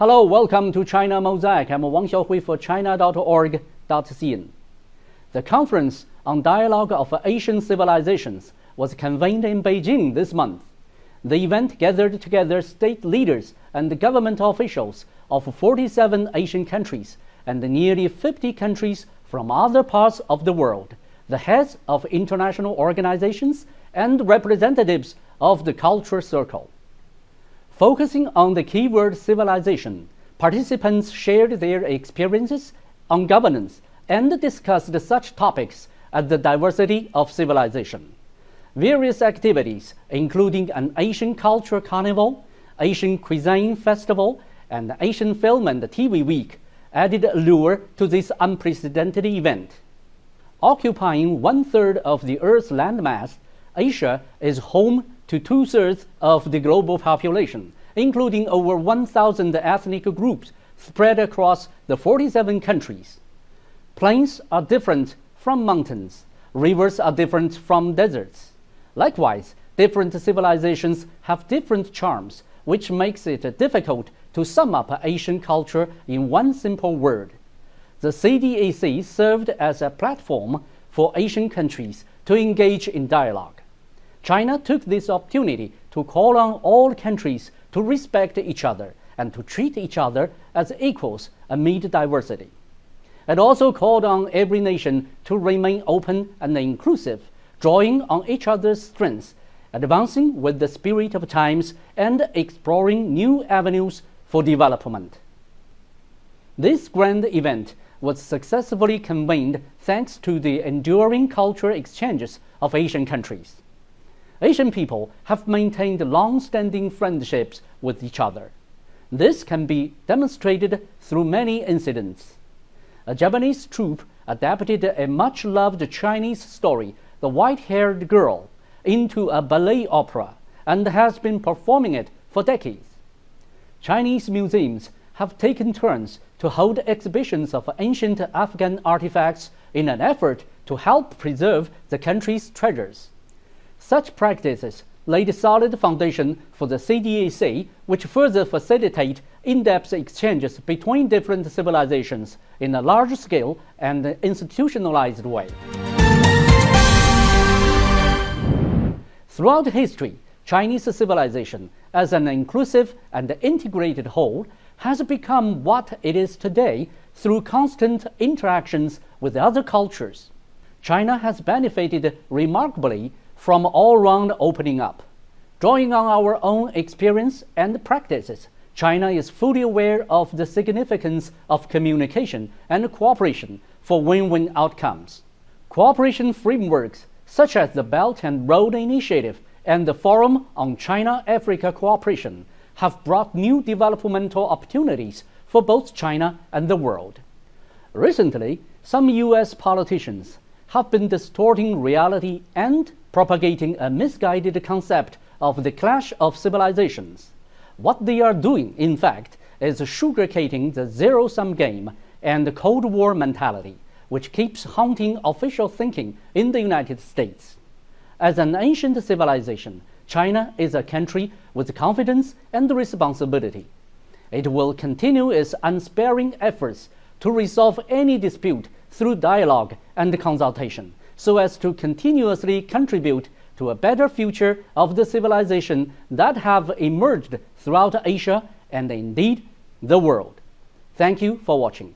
Hello, welcome to China Mosaic. I'm Wang Xiaohui for China.org.cn. The Conference on Dialogue of Asian Civilizations was convened in Beijing this month. The event gathered together state leaders and government officials of 47 Asian countries and nearly 50 countries from other parts of the world, the heads of international organizations, and representatives of the culture circle. Focusing on the keyword civilization, participants shared their experiences on governance and discussed such topics as the diversity of civilization. Various activities, including an Asian culture carnival, Asian cuisine festival, and Asian film and TV week, added allure to this unprecedented event. Occupying one third of the Earth's landmass, Asia is home to two thirds of the global population, including over 1,000 ethnic groups spread across the 47 countries. Plains are different from mountains, rivers are different from deserts. Likewise, different civilizations have different charms, which makes it difficult to sum up Asian culture in one simple word. The CDAC served as a platform for Asian countries to engage in dialogue. China took this opportunity to call on all countries to respect each other and to treat each other as equals amid diversity. It also called on every nation to remain open and inclusive, drawing on each other's strengths, advancing with the spirit of times, and exploring new avenues for development. This grand event was successfully convened thanks to the enduring cultural exchanges of Asian countries. Asian people have maintained long standing friendships with each other. This can be demonstrated through many incidents. A Japanese troupe adapted a much loved Chinese story, The White Haired Girl, into a ballet opera and has been performing it for decades. Chinese museums have taken turns to hold exhibitions of ancient Afghan artifacts in an effort to help preserve the country's treasures. Such practices laid a solid foundation for the CDAC, which further facilitate in-depth exchanges between different civilizations in a large scale and institutionalized way. Throughout history, Chinese civilization, as an inclusive and integrated whole, has become what it is today through constant interactions with other cultures. China has benefited remarkably from all round opening up. Drawing on our own experience and practices, China is fully aware of the significance of communication and cooperation for win win outcomes. Cooperation frameworks such as the Belt and Road Initiative and the Forum on China Africa Cooperation have brought new developmental opportunities for both China and the world. Recently, some US politicians have been distorting reality and propagating a misguided concept of the clash of civilizations. What they are doing, in fact, is sugarcoating the zero sum game and the Cold War mentality, which keeps haunting official thinking in the United States. As an ancient civilization, China is a country with confidence and responsibility. It will continue its unsparing efforts to resolve any dispute through dialogue and consultation so as to continuously contribute to a better future of the civilization that have emerged throughout Asia and indeed the world. Thank you for watching.